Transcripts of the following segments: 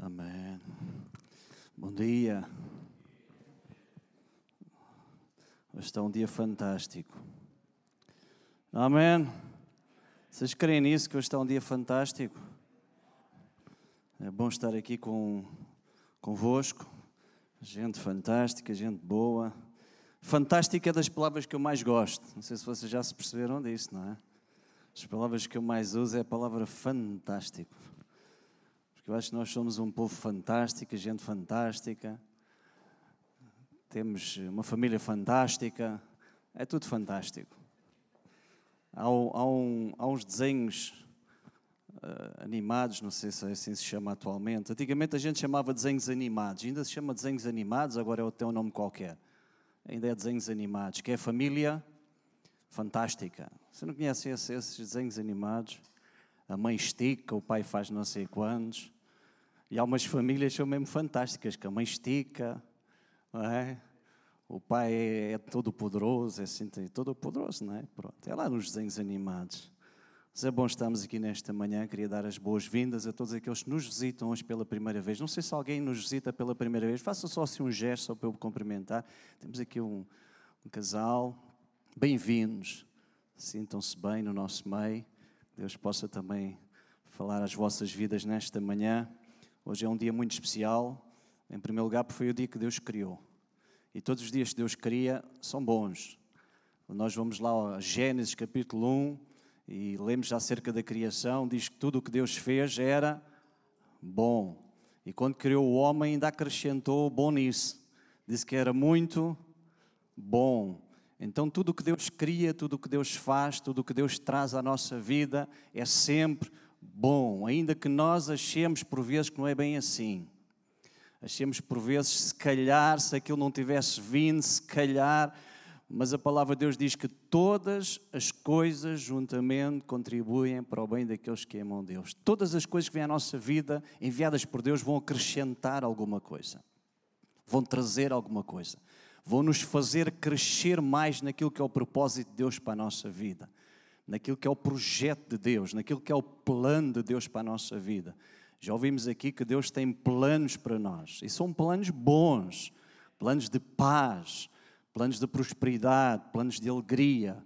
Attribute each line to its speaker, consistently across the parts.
Speaker 1: Amém. Bom dia. Hoje está um dia fantástico. Amém. Vocês creem nisso que hoje está um dia fantástico? É bom estar aqui com, convosco. Gente fantástica, gente boa. Fantástica é das palavras que eu mais gosto. Não sei se vocês já se perceberam disso, não é? As palavras que eu mais uso é a palavra fantástico. Porque eu acho que nós somos um povo fantástico, gente fantástica. Temos uma família fantástica. É tudo fantástico. Há, há, um, há uns desenhos uh, animados, não sei se é assim se chama atualmente. Antigamente a gente chamava desenhos animados. Ainda se chama desenhos animados, agora é tem um nome qualquer. Ainda é desenhos animados, que é família fantástica. Você não conhece esses desenhos animados? A mãe estica, o pai faz não sei quantos. E há umas famílias que são mesmo fantásticas, que a mãe estica, não é? O pai é, é todo poderoso, é assim, todo poderoso, não é? Pronto, é lá nos desenhos animados. Mas é bom estarmos aqui nesta manhã. Queria dar as boas-vindas a todos aqueles que nos visitam hoje pela primeira vez. Não sei se alguém nos visita pela primeira vez. Faça só assim um gesto só para eu cumprimentar. Temos aqui um, um casal. Bem-vindos. Sintam-se bem no nosso meio. Deus possa também falar as vossas vidas nesta manhã. Hoje é um dia muito especial, em primeiro lugar, porque foi o dia que Deus criou. E todos os dias que Deus cria são bons. Nós vamos lá a Gênesis capítulo 1 e lemos acerca da criação, diz que tudo o que Deus fez era bom. E quando criou o homem, ainda acrescentou bom nisso. Disse que era muito bom. Então, tudo o que Deus cria, tudo o que Deus faz, tudo o que Deus traz à nossa vida é sempre bom, ainda que nós achemos por vezes que não é bem assim. Achemos por vezes, se calhar, se aquilo não tivesse vindo, se calhar, mas a palavra de Deus diz que todas as coisas juntamente contribuem para o bem daqueles que amam Deus. Todas as coisas que vêm à nossa vida, enviadas por Deus, vão acrescentar alguma coisa, vão trazer alguma coisa, vão nos fazer crescer mais naquilo que é o propósito de Deus para a nossa vida naquilo que é o projeto de Deus, naquilo que é o plano de Deus para a nossa vida. Já ouvimos aqui que Deus tem planos para nós, e são planos bons, planos de paz, planos de prosperidade, planos de alegria,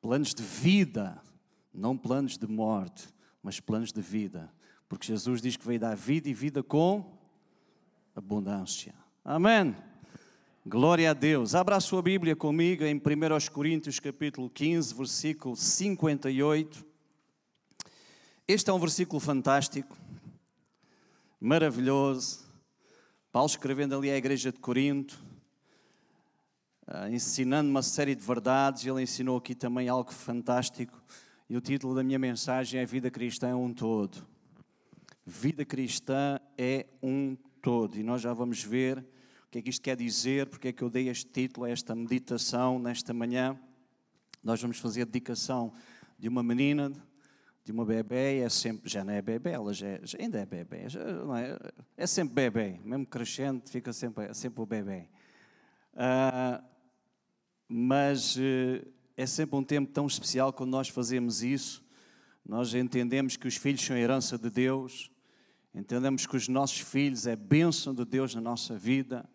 Speaker 1: planos de vida, não planos de morte, mas planos de vida, porque Jesus diz que veio dar vida e vida com abundância. Amém. Glória a Deus. Abra a sua Bíblia comigo em 1 Coríntios capítulo 15, versículo 58. Este é um versículo fantástico, maravilhoso. Paulo escrevendo ali à igreja de Corinto, ah, ensinando uma série de verdades, ele ensinou aqui também algo fantástico. E o título da minha mensagem é Vida Cristã é um todo. Vida cristã é um todo. E nós já vamos ver que é que isto quer dizer, porque é que eu dei este título a esta meditação nesta manhã. Nós vamos fazer a dedicação de uma menina, de uma bebê, é sempre, já não é bebê, ela já, já ainda é bebê, já, é, é, sempre bebê, mesmo crescendo, fica sempre, é sempre o bebê. Uh, mas uh, é sempre um tempo tão especial quando nós fazemos isso. Nós entendemos que os filhos são herança de Deus, entendemos que os nossos filhos é bênção de Deus na nossa vida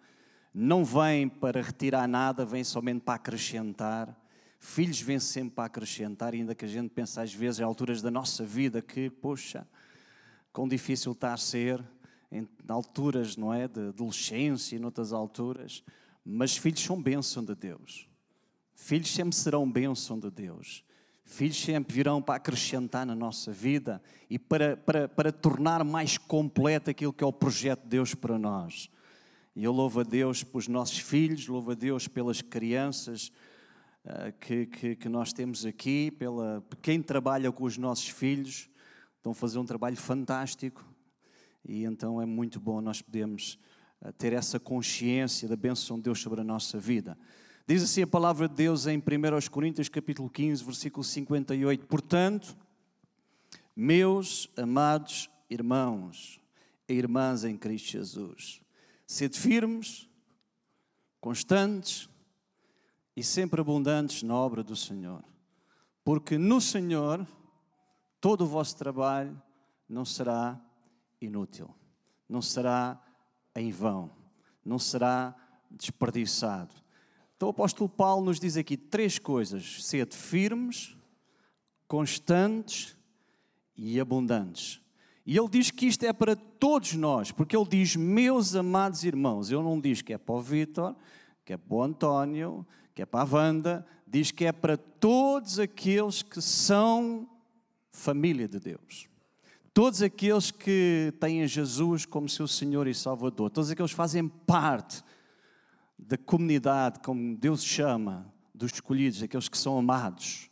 Speaker 1: não vem para retirar nada, vem somente para acrescentar. Filhos vêm sempre para acrescentar, ainda que a gente pense às vezes em alturas da nossa vida que, poxa, quão difícil está a ser, em alturas, não é, de adolescência e noutras alturas, mas filhos são bênção de Deus. Filhos sempre serão bênção de Deus. Filhos sempre virão para acrescentar na nossa vida e para, para, para tornar mais completo aquilo que é o projeto de Deus para nós. E eu louvo a Deus pelos nossos filhos, louvo a Deus pelas crianças uh, que, que, que, nós temos aqui, pela quem trabalha com os nossos filhos, estão a fazer um trabalho fantástico. E então é muito bom nós podemos uh, ter essa consciência da bênção de Deus sobre a nossa vida. Diz assim a palavra de Deus em 1 Coríntios capítulo 15, versículo 58. Portanto, meus amados irmãos e irmãs em Cristo Jesus, Sede firmes, constantes e sempre abundantes na obra do Senhor, porque no Senhor todo o vosso trabalho não será inútil. não será em vão, não será desperdiçado. Então o apóstolo Paulo nos diz aqui três coisas: sede firmes, constantes e abundantes. E ele diz que isto é para todos nós, porque ele diz, meus amados irmãos, ele não diz que é para o Vítor, que é para o António, que é para a Wanda, diz que é para todos aqueles que são família de Deus. Todos aqueles que têm Jesus como seu Senhor e Salvador, todos aqueles que fazem parte da comunidade, como Deus chama, dos escolhidos, aqueles que são amados.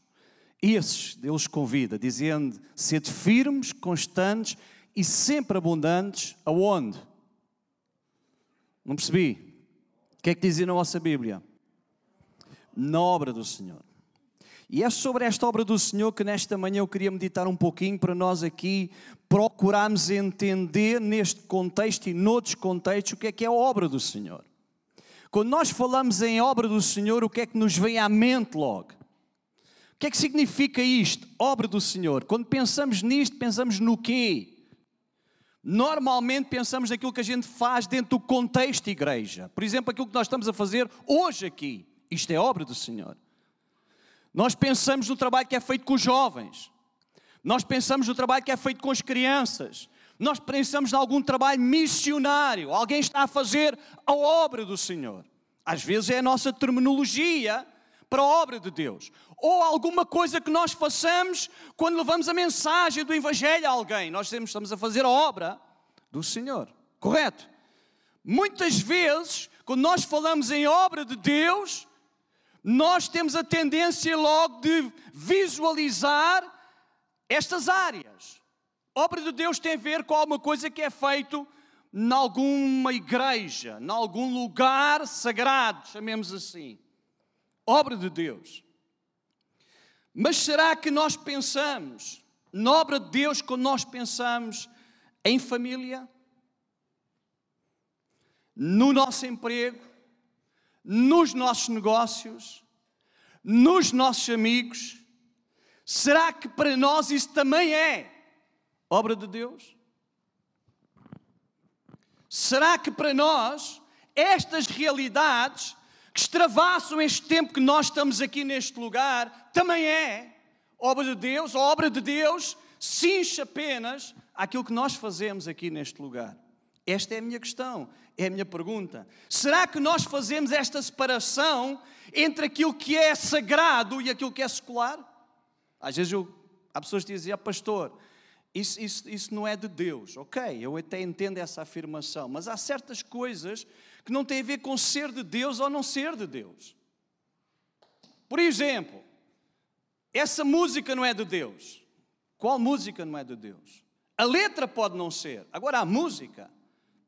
Speaker 1: Esses Deus convida, dizendo: sede firmes, constantes e sempre abundantes. Aonde? Não percebi. O que é que dizia na nossa Bíblia? Na obra do Senhor. E é sobre esta obra do Senhor que nesta manhã eu queria meditar um pouquinho para nós aqui procurarmos entender neste contexto e noutros contextos o que é que é a obra do Senhor. Quando nós falamos em obra do Senhor, o que é que nos vem à mente logo? O que é que significa isto? Obra do Senhor. Quando pensamos nisto, pensamos no quê? Normalmente pensamos naquilo que a gente faz dentro do contexto igreja. Por exemplo, aquilo que nós estamos a fazer hoje aqui. Isto é obra do Senhor. Nós pensamos no trabalho que é feito com os jovens. Nós pensamos no trabalho que é feito com as crianças nós pensamos em algum trabalho missionário, alguém está a fazer a obra do Senhor. Às vezes é a nossa terminologia para a obra de Deus. Ou alguma coisa que nós façamos quando levamos a mensagem do Evangelho a alguém. Nós estamos a fazer a obra do Senhor. Correto? Muitas vezes, quando nós falamos em obra de Deus, nós temos a tendência logo de visualizar estas áreas. Obra de Deus tem a ver com alguma coisa que é feito em alguma igreja, em algum lugar sagrado, chamemos assim. Obra de Deus. Mas será que nós pensamos na obra de Deus quando nós pensamos em família? No nosso emprego? Nos nossos negócios? Nos nossos amigos? Será que para nós isso também é obra de Deus? Será que para nós estas realidades que extravassam este tempo que nós estamos aqui neste lugar também é obra de Deus? A obra de Deus se apenas àquilo que nós fazemos aqui neste lugar? Esta é a minha questão, é a minha pergunta. Será que nós fazemos esta separação entre aquilo que é sagrado e aquilo que é secular? Às vezes eu, há pessoas que dizem, ah, pastor, isso, isso, isso não é de Deus. Ok, eu até entendo essa afirmação, mas há certas coisas que não têm a ver com ser de Deus ou não ser de Deus. Por exemplo, essa música não é de Deus. Qual música não é de Deus? A letra pode não ser. Agora, a música,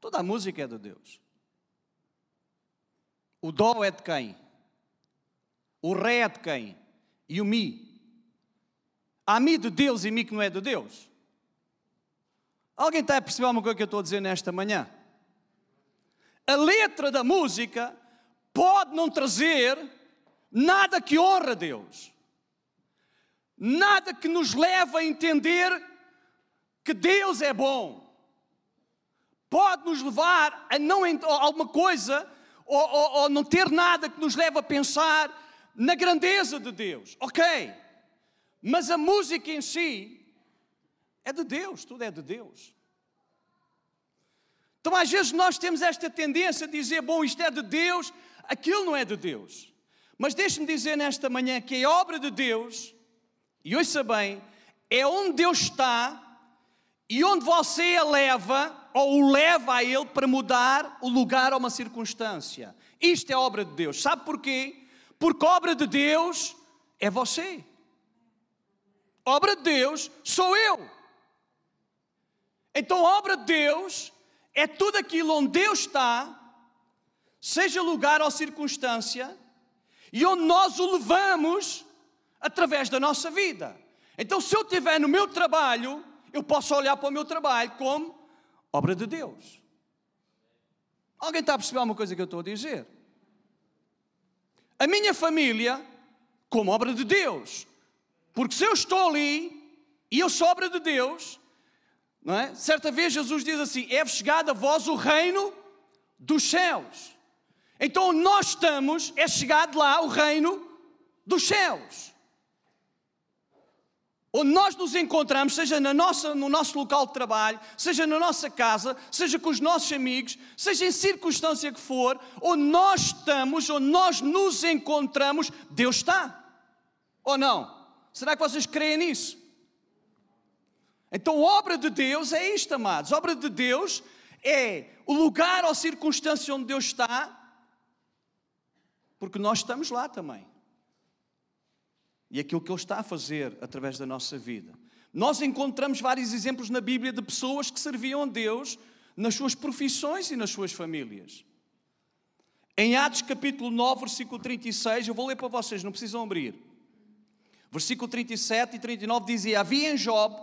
Speaker 1: toda a música é de Deus. O Dó é de quem? O Ré é de quem? E o Mi? Há Mi de Deus e Mi que não é de Deus? Alguém está a perceber alguma coisa que eu estou a dizer nesta manhã? A letra da música pode não trazer nada que honra a Deus, nada que nos leve a entender que Deus é bom. Pode nos levar a não a alguma coisa ou, ou, ou não ter nada que nos leve a pensar na grandeza de Deus. Ok, mas a música em si é de Deus, tudo é de Deus. Então, às vezes, nós temos esta tendência de dizer: bom, isto é de Deus, aquilo não é de Deus. Mas deixe-me dizer nesta manhã que a obra de Deus, e ouça bem, é onde Deus está e onde você a leva ou o leva a Ele para mudar o lugar a uma circunstância. Isto é obra de Deus. Sabe porquê? Porque obra de Deus é você. Obra de Deus sou eu. Então, obra de Deus é tudo aquilo onde Deus está, seja lugar ou circunstância, e onde nós o levamos através da nossa vida. Então, se eu estiver no meu trabalho, eu posso olhar para o meu trabalho como obra de Deus. Alguém está a perceber alguma coisa que eu estou a dizer? A minha família, como obra de Deus. Porque se eu estou ali e eu sou obra de Deus, Não é? Certa vez Jesus diz assim: É chegado a vós o reino dos céus. Então nós estamos, é chegado lá o reino dos céus. Onde nós nos encontramos, seja na nossa, no nosso local de trabalho, seja na nossa casa, seja com os nossos amigos, seja em circunstância que for, onde nós estamos, onde nós nos encontramos, Deus está. Ou não? Será que vocês creem nisso? Então, obra de Deus é isto, amados. Obra de Deus é o lugar ou circunstância onde Deus está, porque nós estamos lá também e aquilo que Ele está a fazer através da nossa vida. Nós encontramos vários exemplos na Bíblia de pessoas que serviam a Deus nas suas profissões e nas suas famílias. Em Atos capítulo 9, versículo 36, eu vou ler para vocês, não precisam abrir. Versículo 37 e 39 dizia: Havia em Job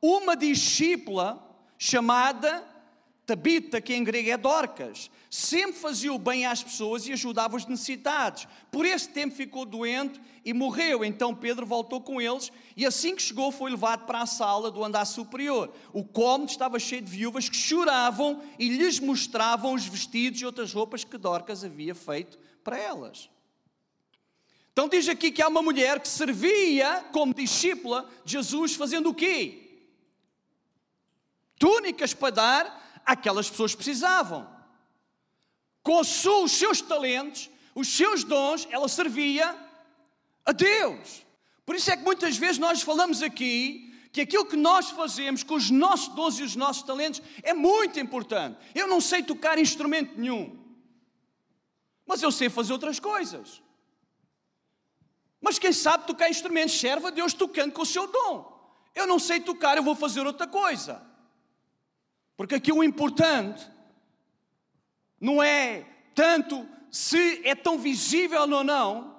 Speaker 1: uma discípula chamada Tabita, que em grego é Dorcas, sempre fazia o bem às pessoas e ajudava os necessitados. Por esse tempo ficou doente e morreu. Então Pedro voltou com eles e assim que chegou foi levado para a sala do andar superior. O cômodo estava cheio de viúvas que choravam e lhes mostravam os vestidos e outras roupas que Dorcas havia feito para elas. Então diz aqui que há uma mulher que servia como discípula de Jesus fazendo o quê? Túnicas para dar aquelas pessoas precisavam. Com os seus talentos, os seus dons, ela servia a Deus. Por isso é que muitas vezes nós falamos aqui que aquilo que nós fazemos com os nossos dons e os nossos talentos é muito importante. Eu não sei tocar instrumento nenhum, mas eu sei fazer outras coisas. Mas quem sabe tocar instrumentos serve a Deus tocando com o seu dom. Eu não sei tocar, eu vou fazer outra coisa. Porque aqui o importante não é tanto se é tão visível ou não,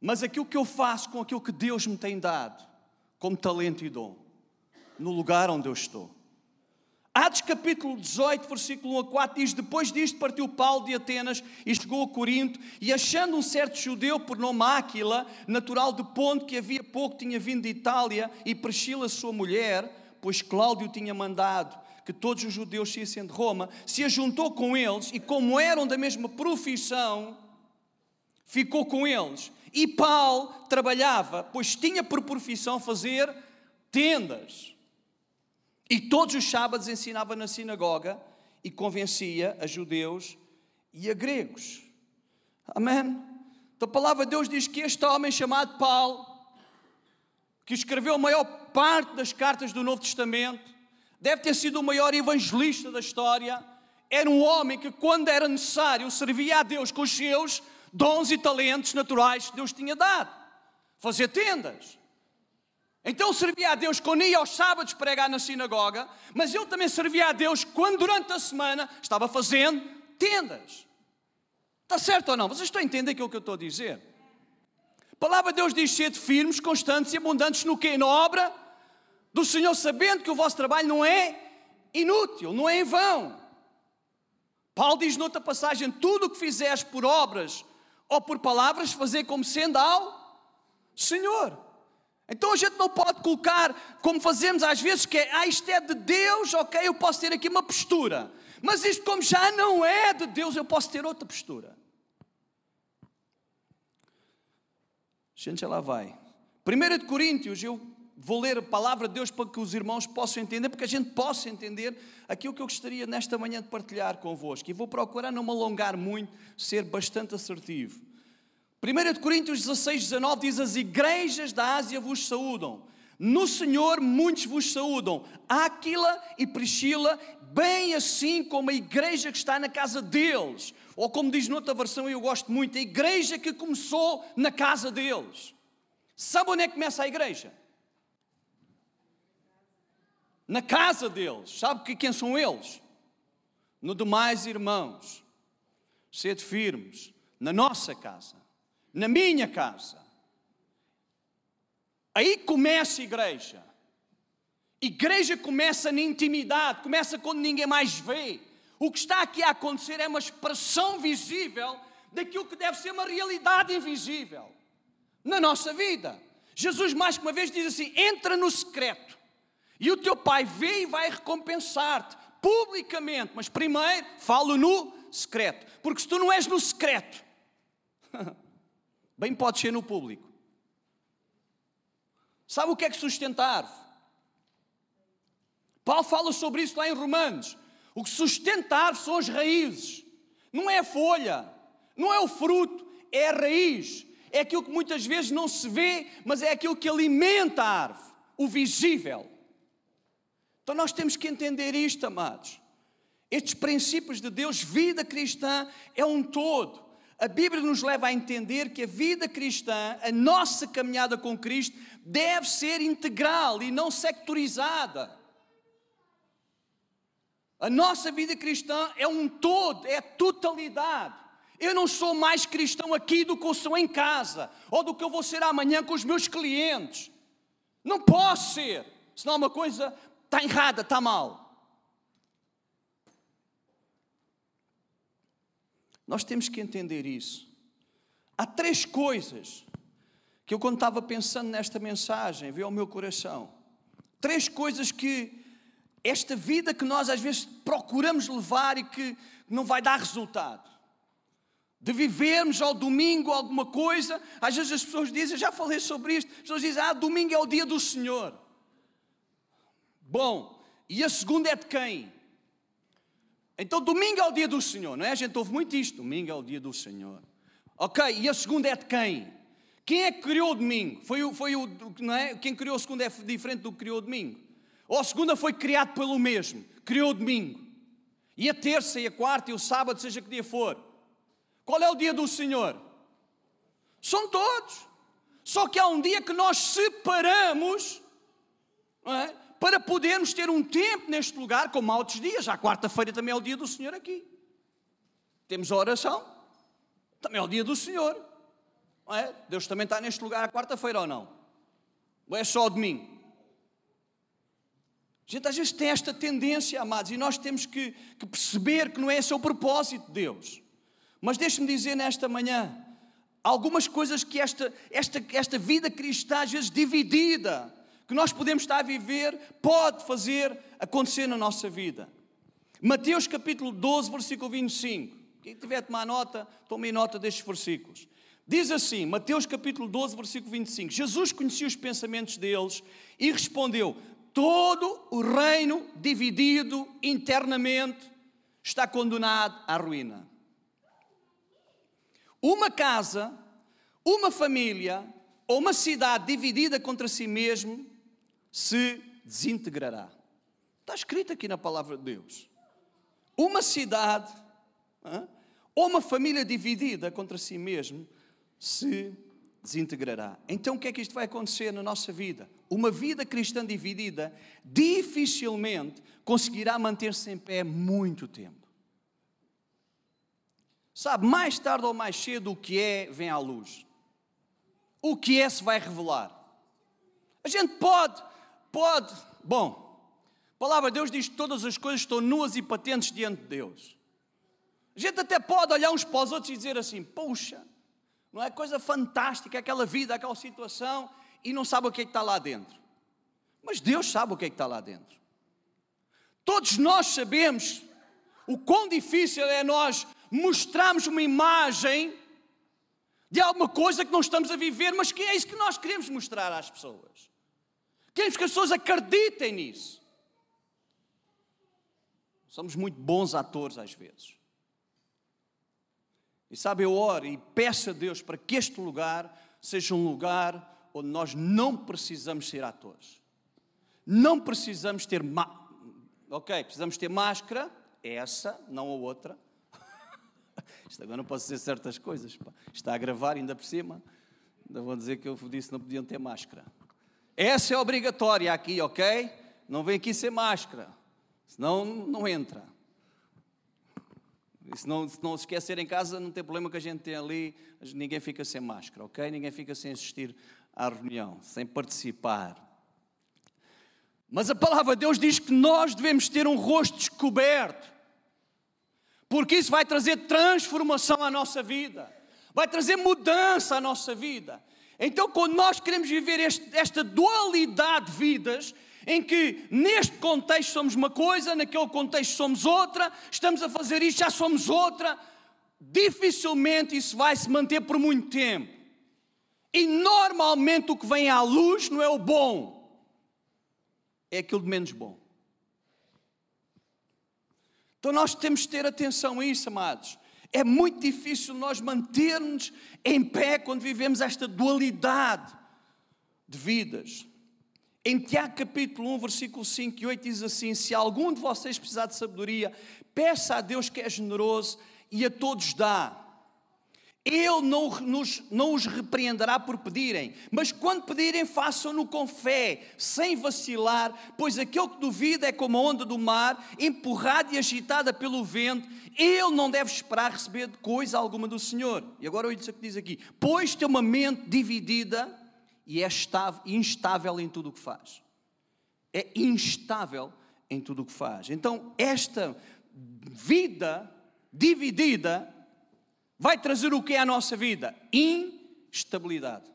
Speaker 1: mas aquilo que eu faço com aquilo que Deus me tem dado, como talento e dom, no lugar onde eu estou. Atos capítulo 18, versículo 1 a 4 diz: Depois disto partiu Paulo de Atenas e chegou a Corinto, e achando um certo judeu por nome Áquila, natural de Ponto, que havia pouco tinha vindo de Itália, e Priscila, sua mulher, pois Cláudio tinha mandado que todos os judeus saíssem de Roma, se ajuntou com eles e, como eram da mesma profissão, ficou com eles. E Paulo trabalhava, pois tinha por profissão fazer tendas. E todos os sábados ensinava na sinagoga e convencia a judeus e a gregos. Amém? Então a palavra de Deus diz que este homem chamado Paulo, que escreveu a maior parte das cartas do Novo Testamento, deve ter sido o maior evangelista da história. Era um homem que, quando era necessário, servia a Deus com os seus dons e talentos naturais que Deus tinha dado. Fazer tendas. Então servia a Deus quando ia aos sábados pregar na sinagoga, mas ele também servia a Deus quando durante a semana estava fazendo tendas. Está certo ou não? Vocês estão a entender aquilo que eu estou a dizer? A palavra de Deus diz: sede firmes, constantes e abundantes no que? Na obra do Senhor, sabendo que o vosso trabalho não é inútil, não é em vão. Paulo diz noutra passagem: tudo o que fizeres por obras ou por palavras, fazer como sendo ao Senhor. Então a gente não pode colocar, como fazemos às vezes, que é, ah, isto é de Deus, ok, eu posso ter aqui uma postura. Mas isto, como já não é de Deus, eu posso ter outra postura. A gente já lá vai. 1 de Coríntios, eu vou ler a palavra de Deus para que os irmãos possam entender, porque a gente possa entender aquilo que eu gostaria nesta manhã de partilhar convosco. E vou procurar não me alongar muito, ser bastante assertivo. 1 de Coríntios 16, 19 diz: As igrejas da Ásia vos saúdam. No Senhor muitos vos saúdam. Áquila e Priscila, bem assim como a igreja que está na casa deles. Ou como diz noutra versão, eu gosto muito, a igreja que começou na casa deles. Sabe onde é que começa a igreja? Na casa deles. Sabe que quem são eles? No demais, irmãos, sede firmes, na nossa casa, na minha casa. Aí começa a igreja. Igreja começa na intimidade, começa quando ninguém mais vê. O que está aqui a acontecer é uma expressão visível daquilo que deve ser uma realidade invisível na nossa vida. Jesus, mais que uma vez, diz assim: entra no secreto
Speaker 2: E o teu pai vê e vai recompensar-te publicamente, mas primeiro falo no secreto, porque se tu não és no secreto, bem pode ser no público. Sabe o que é que sustenta a árvore? Paulo fala sobre isso lá em Romanos. O que sustenta a árvore são as raízes, não é a folha, não é o fruto, é a raiz. É aquilo que muitas vezes não se vê, mas é aquilo que alimenta a árvore, o visível. Então nós temos que entender isto, amados. Estes princípios de Deus, vida cristã é um todo. A Bíblia nos leva a entender que a vida cristã, a nossa caminhada com Cristo, deve ser integral e não sectorizada. A nossa vida cristã é um todo, é totalidade. Eu não sou mais cristão aqui do que eu sou em casa, ou do que eu vou ser amanhã com os meus clientes. Não posso ser, senão uma coisa está errada, está mal. Nós temos que entender isso. Há três coisas que eu, quando estava pensando nesta mensagem, veio ao meu coração. Três coisas que esta vida que nós às vezes procuramos levar e que não vai dar resultado. De vivermos ao domingo alguma coisa, às vezes as pessoas dizem, já falei sobre isto, as pessoas dizem, ah, domingo é o dia do Senhor. Bom, e a segunda é de quem? Então domingo é o dia do Senhor, não é? A gente ouve muito isto, domingo é o dia do Senhor. Ok, e a segunda é de quem? Quem é que criou o domingo? Foi o, foi o não é? Quem criou o segundo é diferente do que criou o domingo. Ou a segunda foi criado pelo mesmo, criou o domingo. E a terça e a quarta e o sábado, seja que dia for. Qual é o dia do Senhor? São todos. Só que há um dia que nós separamos é? Para podermos ter um tempo neste lugar, como há outros dias. A quarta-feira também é o dia do Senhor aqui. Temos a oração, também é o dia do Senhor. É? Deus também está neste lugar à quarta-feira ou não? Ou é só o domingo? A gente às vezes tem esta tendência, amados, e nós temos que, que perceber que não é esse o propósito de Deus. Mas deixe-me dizer nesta manhã, algumas coisas que esta, esta, esta vida cristã, às vezes dividida, que nós podemos estar a viver, pode fazer acontecer na nossa vida. Mateus capítulo 12, versículo 25. Quem tiver a tomar nota, tome nota destes versículos. Diz assim, Mateus capítulo 12, versículo 25: Jesus conhecia os pensamentos deles e respondeu: todo o reino dividido internamente está condenado à ruína. Uma casa, uma família ou uma cidade dividida contra si mesmo se desintegrará. Está escrito aqui na palavra de Deus. Uma cidade ou uma família dividida contra si mesmo se desintegrará. Então o que é que isto vai acontecer na nossa vida? Uma vida cristã dividida dificilmente conseguirá manter-se em pé muito tempo. Sabe, mais tarde ou mais cedo o que é vem à luz. O que é se vai revelar. A gente pode, pode, bom, a palavra de Deus diz que todas as coisas estão nuas e patentes diante de Deus. A gente até pode olhar uns para os outros e dizer assim: Puxa, não é coisa fantástica aquela vida, aquela situação, e não sabe o que é que está lá dentro. Mas Deus sabe o que é que está lá dentro. Todos nós sabemos o quão difícil é nós mostrarmos uma imagem de alguma coisa que não estamos a viver, mas que é isso que nós queremos mostrar às pessoas. Queremos que as pessoas acreditem nisso. Somos muito bons atores às vezes. E sabe, eu oro e peço a Deus para que este lugar seja um lugar onde nós não precisamos ser atores. Não precisamos ter. Ma... Ok, precisamos ter máscara, essa, não a outra. Isto agora não posso dizer certas coisas. Pá. Está a gravar ainda por cima. Ainda vou dizer que eu disse que não podiam ter máscara. Essa é obrigatória aqui, ok? Não vem aqui sem máscara. Senão não entra. E se não, se não esquecer em casa, não tem problema que a gente tem ali, ninguém fica sem máscara, ok? Ninguém fica sem assistir à reunião, sem participar. Mas a palavra de Deus diz que nós devemos ter um rosto descoberto, porque isso vai trazer transformação à nossa vida, vai trazer mudança à nossa vida. Então, quando nós queremos viver este, esta dualidade de vidas, em que neste contexto somos uma coisa, naquele contexto somos outra, estamos a fazer isto, já somos outra, dificilmente isso vai se manter por muito tempo. E normalmente o que vem à luz não é o bom, é aquilo de menos bom. Então nós temos de ter atenção a isso, amados. É muito difícil nós mantermos em pé quando vivemos esta dualidade de vidas. Em Tiago capítulo 1, versículo 5 e 8 diz assim: Se algum de vocês precisar de sabedoria, peça a Deus que é generoso e a todos dá. Ele não, nos, não os repreenderá por pedirem, mas quando pedirem, façam-no com fé, sem vacilar, pois aquele que duvida é como a onda do mar, empurrada e agitada pelo vento, ele não deve esperar receber coisa alguma do Senhor. E agora olha isso que diz aqui: pois tem uma mente dividida e é estável, instável em tudo o que faz. É instável em tudo o que faz. Então, esta vida dividida vai trazer o que é a nossa vida? Instabilidade.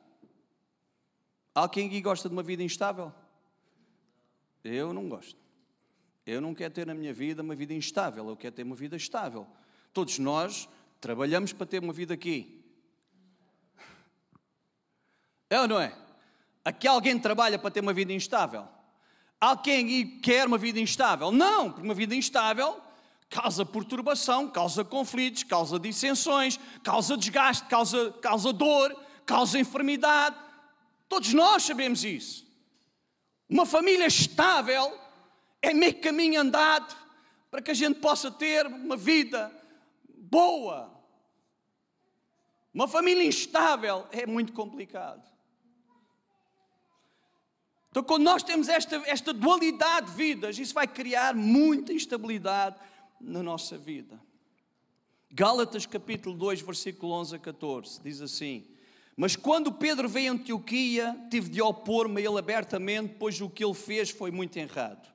Speaker 2: Alguém aqui gosta de uma vida instável? Eu não gosto. Eu não quero ter na minha vida uma vida instável, eu quero ter uma vida estável. Todos nós trabalhamos para ter uma vida aqui. É ou não é? Aqui alguém trabalha para ter uma vida instável? Alguém quer uma vida instável? Não, porque uma vida instável causa perturbação, causa conflitos, causa dissensões, causa desgaste, causa, causa dor, causa enfermidade. Todos nós sabemos isso. Uma família estável é meio caminho andado para que a gente possa ter uma vida boa. Uma família instável é muito complicado. Então, quando nós temos esta, esta dualidade de vidas, isso vai criar muita instabilidade na nossa vida. Gálatas capítulo 2, versículo 11 a 14, diz assim: Mas quando Pedro veio a Antioquia, tive de opor-me a ele abertamente, pois o que ele fez foi muito errado.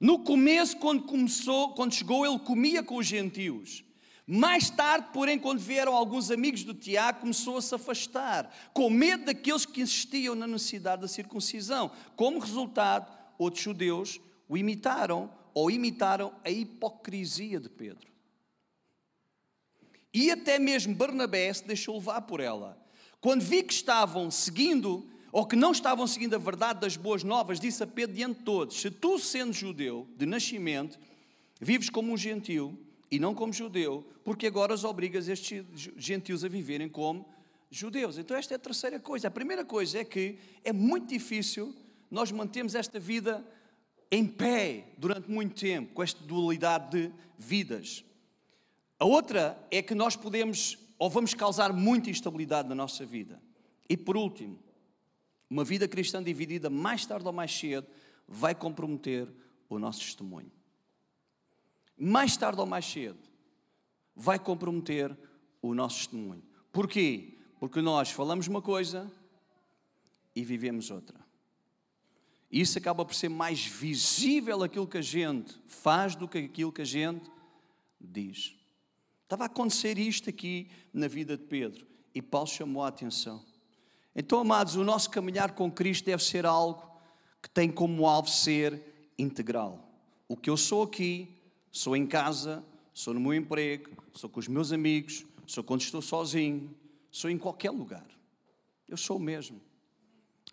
Speaker 2: No começo, quando começou, quando chegou, ele comia com os gentios. Mais tarde, porém, quando vieram alguns amigos do Tiago, começou a se afastar, com medo daqueles que insistiam na necessidade da circuncisão. Como resultado, outros judeus o imitaram ou imitaram a hipocrisia de Pedro. E até mesmo Barnabé se deixou levar por ela. Quando vi que estavam seguindo, ou que não estavam seguindo a verdade das boas novas, disse a Pedro diante de todos: Se tu, sendo judeu de nascimento, vives como um gentil e não como judeu, porque agora os obrigas estes gentios a viverem como judeus. Então, esta é a terceira coisa. A primeira coisa é que é muito difícil nós mantermos esta vida em pé durante muito tempo, com esta dualidade de vidas. A outra é que nós podemos ou vamos causar muita instabilidade na nossa vida. E por último, uma vida cristã dividida, mais tarde ou mais cedo, vai comprometer o nosso testemunho. Mais tarde ou mais cedo, vai comprometer o nosso testemunho. Porquê? Porque nós falamos uma coisa e vivemos outra. Isso acaba por ser mais visível aquilo que a gente faz do que aquilo que a gente diz. Estava a acontecer isto aqui na vida de Pedro e Paulo chamou a atenção. Então, amados, o nosso caminhar com Cristo deve ser algo que tem como alvo ser integral. O que eu sou aqui, sou em casa, sou no meu emprego, sou com os meus amigos, sou quando estou sozinho, sou em qualquer lugar. Eu sou o mesmo.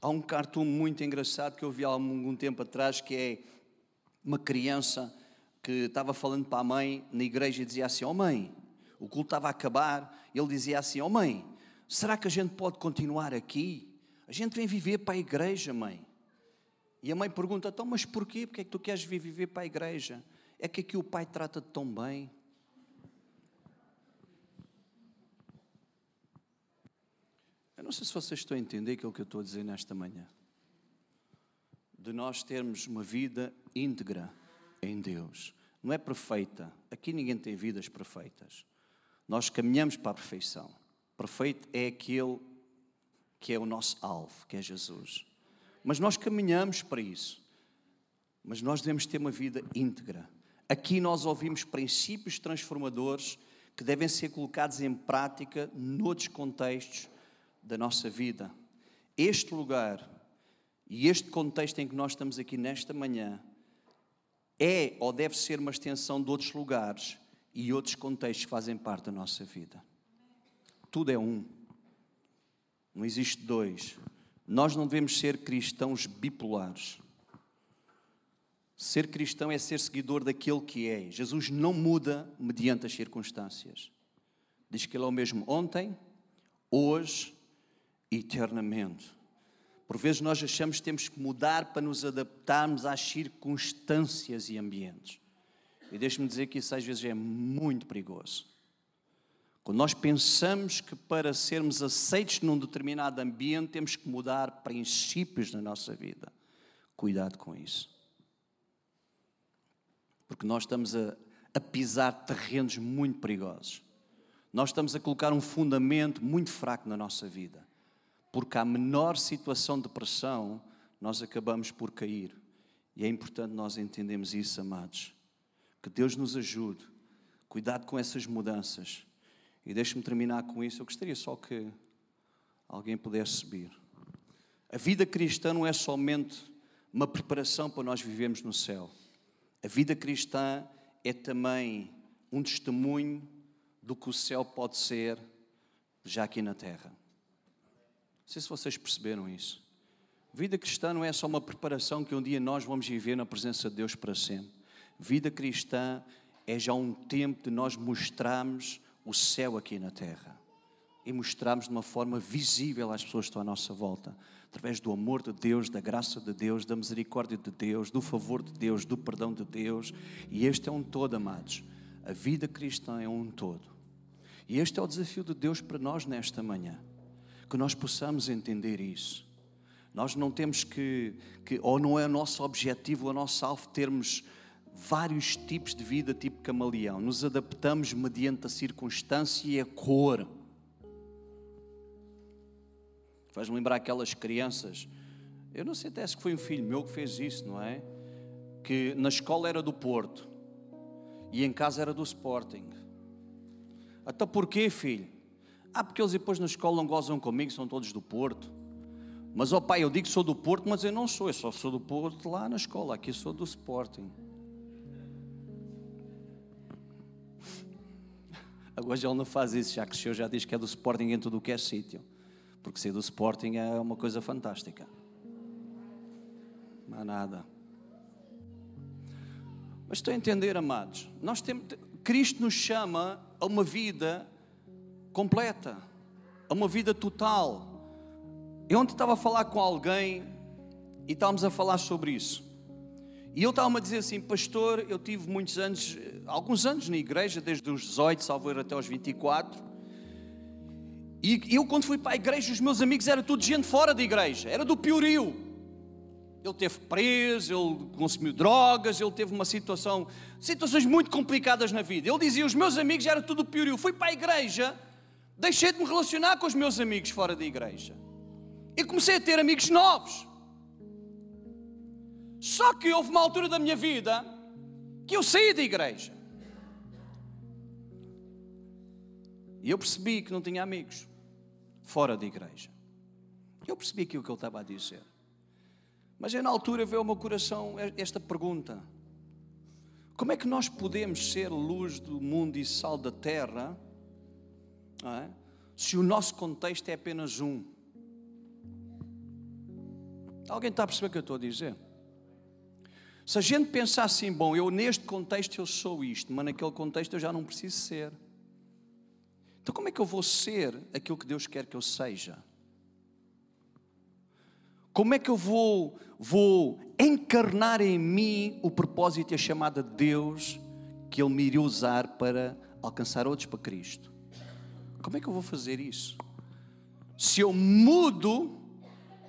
Speaker 2: Há um cartoon muito engraçado que eu vi há algum tempo atrás que é uma criança que estava falando para a mãe na igreja e dizia assim: Oh mãe, o culto estava a acabar. Ele dizia assim: Oh mãe, será que a gente pode continuar aqui? A gente vem viver para a igreja, mãe. E a mãe pergunta: Então, mas porquê? Porque é que tu queres vir viver para a igreja? É que aqui o pai trata-te tão bem. Eu não sei se vocês estão a entender aquilo que eu estou a dizer nesta manhã. De nós termos uma vida íntegra em Deus. Não é perfeita. Aqui ninguém tem vidas perfeitas. Nós caminhamos para a perfeição. Perfeito é aquele que é o nosso alvo, que é Jesus. Mas nós caminhamos para isso. Mas nós devemos ter uma vida íntegra. Aqui nós ouvimos princípios transformadores que devem ser colocados em prática noutros contextos da nossa vida. Este lugar E este contexto em que nós estamos aqui nesta manhã é ou deve ser uma extensão de outros lugares e outros contextos que fazem parte da nossa vida. Tudo é um. Não existe dois. Nós não devemos ser cristãos bipolares. Ser cristão é ser seguidor daquele que é. Jesus não muda mediante as circunstâncias. Diz que Ele é o mesmo ontem, hoje eternamente. Por vezes nós achamos que temos que mudar para nos adaptarmos às circunstâncias e ambientes. E deixe-me dizer que isso às vezes é muito perigoso. Quando nós pensamos que para sermos aceitos num determinado ambiente temos que mudar princípios na nossa vida, cuidado com isso. Porque nós estamos a, a pisar terrenos muito perigosos. Nós estamos a colocar um fundamento muito fraco na nossa vida. Porque à menor situação de pressão, nós acabamos por cair. E é importante nós entendermos isso, amados. Que Deus nos ajude. Cuidado com essas mudanças e deixe-me terminar com isso. Eu gostaria só que alguém pudesse subir. A vida cristã não é somente uma preparação para nós vivermos no céu. A vida cristã é também um testemunho do que o céu pode ser já aqui na terra. Não sei se vocês perceberam isso. Vida cristã não é só uma preparação que um dia nós vamos viver na presença de Deus para sempre. Vida cristã é já um tempo de nós mostrarmos o céu aqui na terra e mostrarmos de uma forma visível às pessoas que estão à nossa volta, através do amor de Deus, da graça de Deus, da misericórdia de Deus, do favor de Deus, do perdão de Deus. E este é um todo, amados. A vida cristã é um todo. E este é o desafio de Deus para nós nesta manhã, que nós possamos entender isso. Nós não temos que, que ou não é o nosso objetivo, o nosso alvo, termos vários tipos de vida, tipo camaleão. Nos adaptamos mediante a circunstância e a cor. Faz-me lembrar aquelas crianças. Eu não sei até se foi um filho meu que fez isso, não é? Que na escola era do Porto e em casa era do Sporting. Até porquê, filho? Ah, porque eles depois na escola não gozam comigo, são todos do Porto. Mas, ó oh, pai, eu digo que sou do Porto, mas eu não sou, eu só sou do Porto lá na escola, aqui sou do Sporting. Hoje ele não faz isso, já cresceu, já diz que é do Sporting em tudo o que é sítio. Porque ser do Sporting é uma coisa fantástica. Não há nada. Mas estou a entender, amados. Nós temos, Cristo nos chama a uma vida completa, a uma vida total. Eu ontem estava a falar com alguém e estávamos a falar sobre isso. E ele estava-me a dizer assim, pastor, eu tive muitos anos, alguns anos na igreja, desde os 18, salvo até aos 24. E eu, quando fui para a igreja, os meus amigos eram tudo gente fora da igreja, era do Piorio. Ele teve preso, ele consumiu drogas, ele teve uma situação, situações muito complicadas na vida. Ele dizia: Os meus amigos eram tudo do Piorio. Fui para a igreja, deixei de me relacionar com os meus amigos fora da igreja. E comecei a ter amigos novos. Só que houve uma altura da minha vida que eu saí da igreja. E eu percebi que não tinha amigos fora da igreja. Eu percebi aquilo que ele estava a dizer. Mas é na altura veio ao meu coração esta pergunta: Como é que nós podemos ser luz do mundo e sal da terra é? se o nosso contexto é apenas um? Alguém está a perceber o que eu estou a dizer? Se a gente pensar assim, bom, eu neste contexto eu sou isto, mas naquele contexto eu já não preciso ser. Então como é que eu vou ser aquilo que Deus quer que eu seja? Como é que eu vou, vou encarnar em mim o propósito e a chamada de Deus que Ele me iria usar para alcançar outros para Cristo? Como é que eu vou fazer isso? Se eu mudo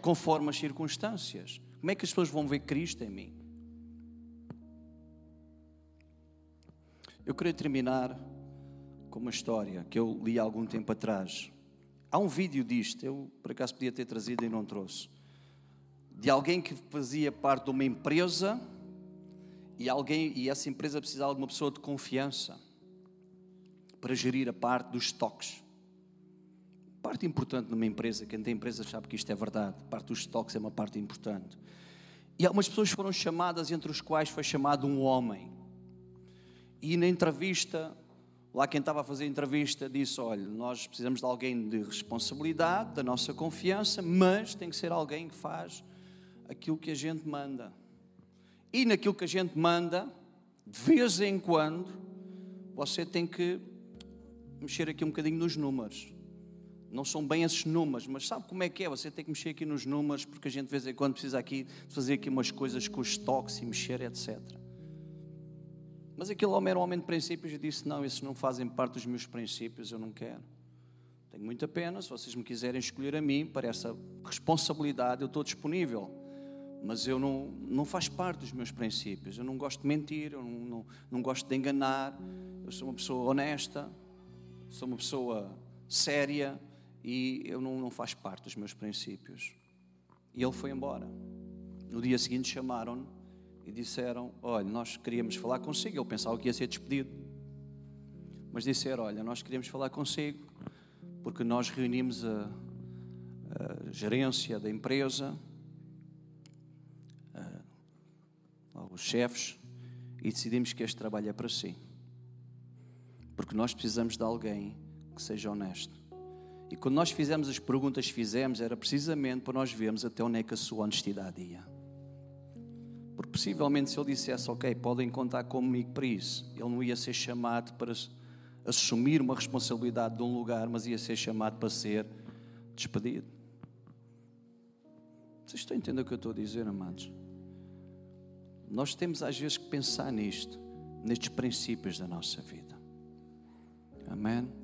Speaker 2: conforme as circunstâncias, como é que as pessoas vão ver Cristo em mim? Eu queria terminar com uma história que eu li há algum tempo atrás. Há um vídeo disto, eu por acaso podia ter trazido e não trouxe. De alguém que fazia parte de uma empresa e alguém e essa empresa precisava de uma pessoa de confiança para gerir a parte dos estoques. Parte importante numa empresa, quem tem empresa sabe que isto é verdade, parte dos estoques é uma parte importante. E algumas pessoas foram chamadas, entre os quais foi chamado um homem. E na entrevista, lá quem estava a fazer a entrevista disse: Olha, nós precisamos de alguém de responsabilidade, da nossa confiança, mas tem que ser alguém que faz aquilo que a gente manda. E naquilo que a gente manda, de vez em quando, você tem que mexer aqui um bocadinho nos números. Não são bem esses números, mas sabe como é que é? Você tem que mexer aqui nos números, porque a gente de vez em quando precisa aqui fazer aqui umas coisas com os estoques e mexer, etc. Mas aquele homem era um homem de princípios e disse: Não, esses não fazem parte dos meus princípios, eu não quero. Tenho muita pena, se vocês me quiserem escolher a mim para essa responsabilidade, eu estou disponível. Mas eu não, não faz parte dos meus princípios. Eu não gosto de mentir, eu não, não, não gosto de enganar. Eu sou uma pessoa honesta, sou uma pessoa séria e eu não, não faz parte dos meus princípios. E ele foi embora. No dia seguinte chamaram-no e disseram: Olha, nós queríamos falar consigo. Ele pensava que ia ser despedido. Mas disseram: Olha, nós queríamos falar consigo porque nós reunimos a, a gerência da empresa, a, os chefes, e decidimos que este trabalho é para si. Porque nós precisamos de alguém que seja honesto. E quando nós fizemos as perguntas que fizemos, era precisamente para nós vermos até onde é que a sua honestidade ia. Porque possivelmente se ele dissesse, ok, podem contar comigo para isso, ele não ia ser chamado para assumir uma responsabilidade de um lugar, mas ia ser chamado para ser despedido. Vocês estão a entender o que eu estou a dizer, amados? Nós temos às vezes que pensar nisto, nestes princípios da nossa vida. Amém?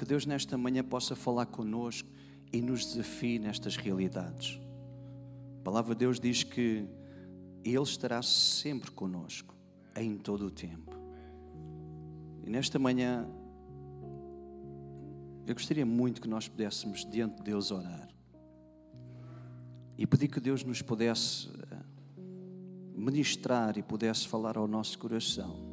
Speaker 2: Que Deus nesta manhã possa falar conosco e nos desafie nestas realidades. A palavra de Deus diz que Ele estará sempre conosco, em todo o tempo. E nesta manhã, eu gostaria muito que nós pudéssemos, diante de Deus, orar e pedir que Deus nos pudesse eh, ministrar e pudesse falar ao nosso coração.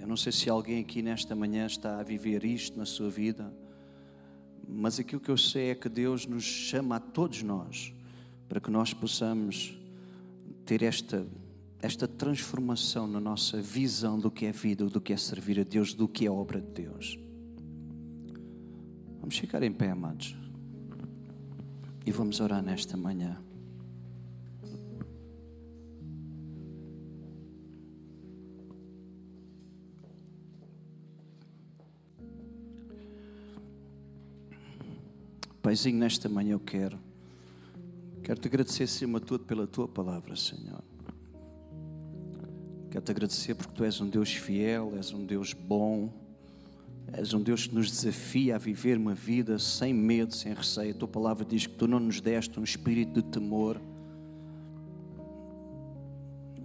Speaker 2: Eu não sei se alguém aqui nesta manhã está a viver isto na sua vida, mas aquilo que eu sei é que Deus nos chama a todos nós para que nós possamos ter esta, esta transformação na nossa visão do que é vida, do que é servir a Deus, do que é obra de Deus. Vamos ficar em pé, amados, e vamos orar nesta manhã. Paizinho, nesta manhã eu quero, quero te agradecer acima de tudo pela tua palavra, Senhor. Quero te agradecer porque tu és um Deus fiel, és um Deus bom, és um Deus que nos desafia a viver uma vida sem medo, sem receio. A tua palavra diz que tu não nos deste um espírito de temor,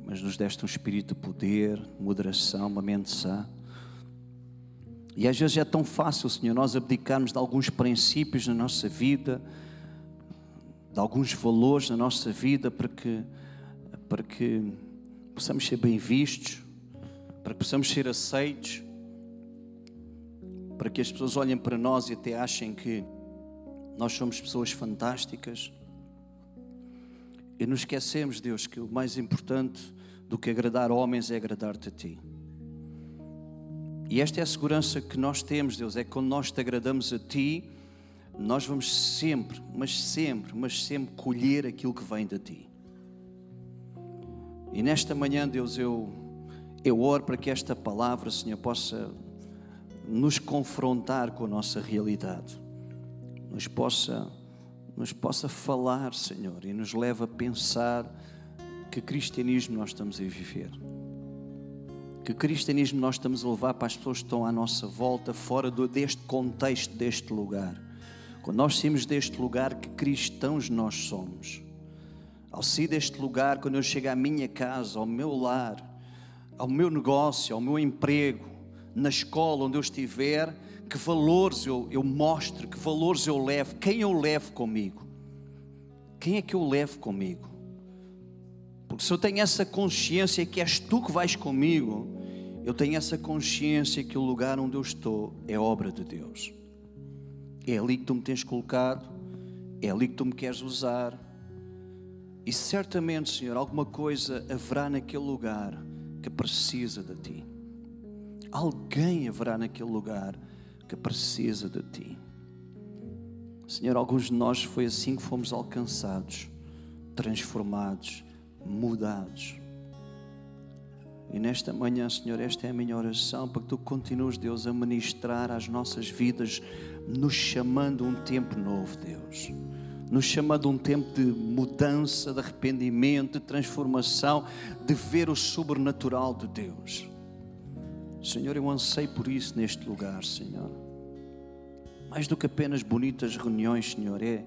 Speaker 2: mas nos deste um espírito de poder, moderação, uma mente sã. E às vezes é tão fácil, Senhor, nós abdicarmos de alguns princípios na nossa vida, de alguns valores na nossa vida, para que, para que possamos ser bem vistos, para que possamos ser aceitos, para que as pessoas olhem para nós e até achem que nós somos pessoas fantásticas. E nos esquecemos, Deus, que o mais importante do que agradar homens é agradar-te a Ti. E esta é a segurança que nós temos, Deus, é que quando nós te agradamos a Ti, nós vamos sempre, mas sempre, mas sempre colher aquilo que vem de Ti. E nesta manhã, Deus, eu, eu oro para que esta palavra, Senhor, possa nos confrontar com a nossa realidade, nos possa, nos possa falar, Senhor, e nos leve a pensar que cristianismo nós estamos a viver que cristianismo nós estamos a levar para as pessoas que estão à nossa volta, fora do, deste contexto, deste lugar. Quando nós saímos deste lugar, que cristãos nós somos. Ao sair deste lugar, quando eu chego à minha casa, ao meu lar, ao meu negócio, ao meu emprego, na escola onde eu estiver, que valores eu, eu mostro, que valores eu levo, quem eu levo comigo. Quem é que eu levo comigo? Porque se eu tenho essa consciência que és tu que vais comigo, eu tenho essa consciência que o lugar onde eu estou é obra de Deus. É ali que tu me tens colocado, é ali que tu me queres usar. E certamente, Senhor, alguma coisa haverá naquele lugar que precisa de Ti. Alguém haverá naquele lugar que precisa de Ti. Senhor, alguns de nós foi assim que fomos alcançados, transformados, mudados. E nesta manhã, Senhor, esta é a minha oração para que tu continues, Deus, a ministrar às nossas vidas, nos chamando um tempo novo, Deus. Nos chamando um tempo de mudança, de arrependimento, de transformação, de ver o sobrenatural de Deus. Senhor, eu anseio por isso neste lugar, Senhor. Mais do que apenas bonitas reuniões, Senhor, é,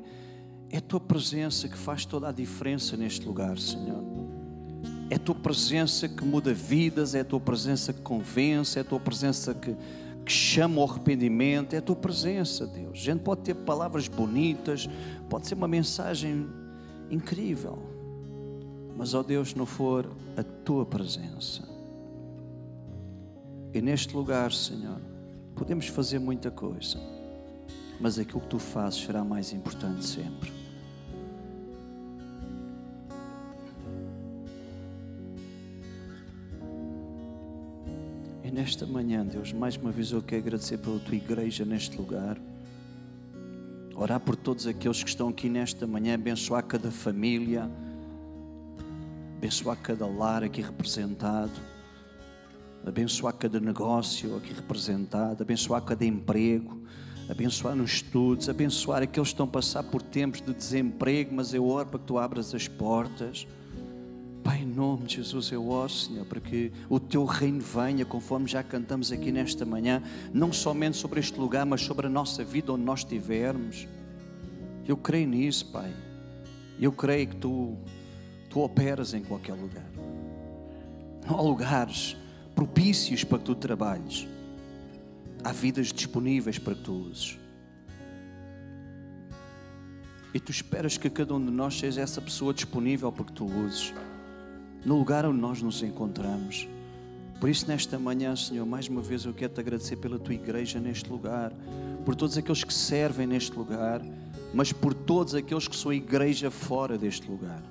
Speaker 2: é a tua presença que faz toda a diferença neste lugar, Senhor. É a tua presença que muda vidas, é a tua presença que convence, é a tua presença que, que chama ao arrependimento, é a tua presença, Deus. A gente pode ter palavras bonitas, pode ser uma mensagem incrível, mas, ó Deus, não for a tua presença. E neste lugar, Senhor, podemos fazer muita coisa, mas aquilo que tu fazes será mais importante sempre. Nesta manhã, Deus, mais uma vez eu quero agradecer pela tua igreja neste lugar. Orar por todos aqueles que estão aqui nesta manhã, abençoar cada família, abençoar cada lar aqui representado, abençoar cada negócio aqui representado, abençoar cada emprego, abençoar nos estudos, abençoar aqueles que estão a passar por tempos de desemprego, mas eu oro para que tu abras as portas. Pai, em nome de Jesus, eu oro, Senhor, para que o teu reino venha, conforme já cantamos aqui nesta manhã, não somente sobre este lugar, mas sobre a nossa vida onde nós estivermos. Eu creio nisso, Pai. Eu creio que tu, tu operas em qualquer lugar. Não há lugares propícios para que tu trabalhes. Há vidas disponíveis para que tu uses. E tu esperas que cada um de nós seja essa pessoa disponível para que tu uses no lugar onde nós nos encontramos. Por isso, nesta manhã, Senhor, mais uma vez eu quero te agradecer pela tua igreja neste lugar, por todos aqueles que servem neste lugar, mas por todos aqueles que são igreja fora deste lugar.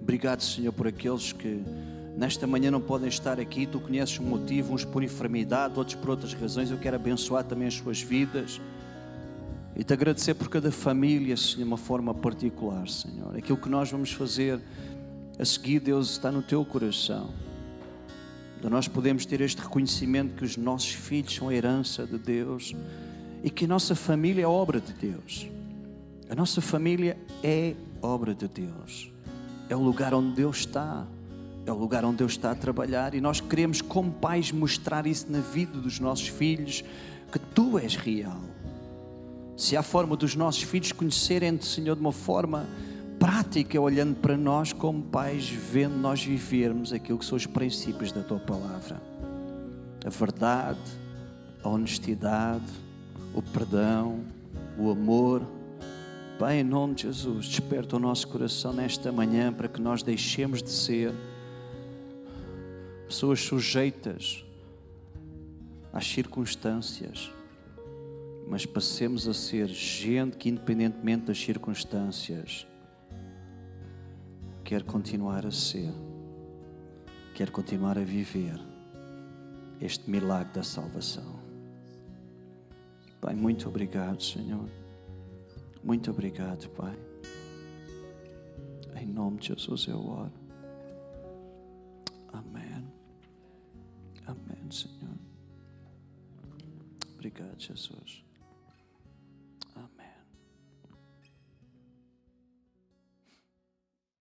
Speaker 2: Obrigado, Senhor, por aqueles que nesta manhã não podem estar aqui. Tu conheces o motivo, uns por enfermidade, outros por outras razões. Eu quero abençoar também as suas vidas. E te agradecer por cada família, Senhor, de uma forma particular, Senhor. Aquilo que nós vamos fazer a seguir, Deus, está no teu coração. De nós podemos ter este reconhecimento que os nossos filhos são a herança de Deus e que a nossa família é obra de Deus. A nossa família é obra de Deus. É o lugar onde Deus está. É o lugar onde Deus está a trabalhar e nós queremos, como pais, mostrar isso na vida dos nossos filhos, que tu és real se há forma dos nossos filhos conhecerem-te, Senhor, de uma forma prática, olhando para nós como pais, vendo nós vivermos aquilo que são os princípios da tua palavra. A verdade, a honestidade, o perdão, o amor. Pai, em nome de Jesus, desperta o nosso coração nesta manhã para que nós deixemos de ser pessoas sujeitas às circunstâncias mas passemos a ser gente que, independentemente das circunstâncias, quer continuar a ser, quer continuar a viver este milagre da salvação. Pai, muito obrigado, Senhor. Muito obrigado, Pai. Em nome de Jesus eu oro. Amém. Amém, Senhor. Obrigado, Jesus.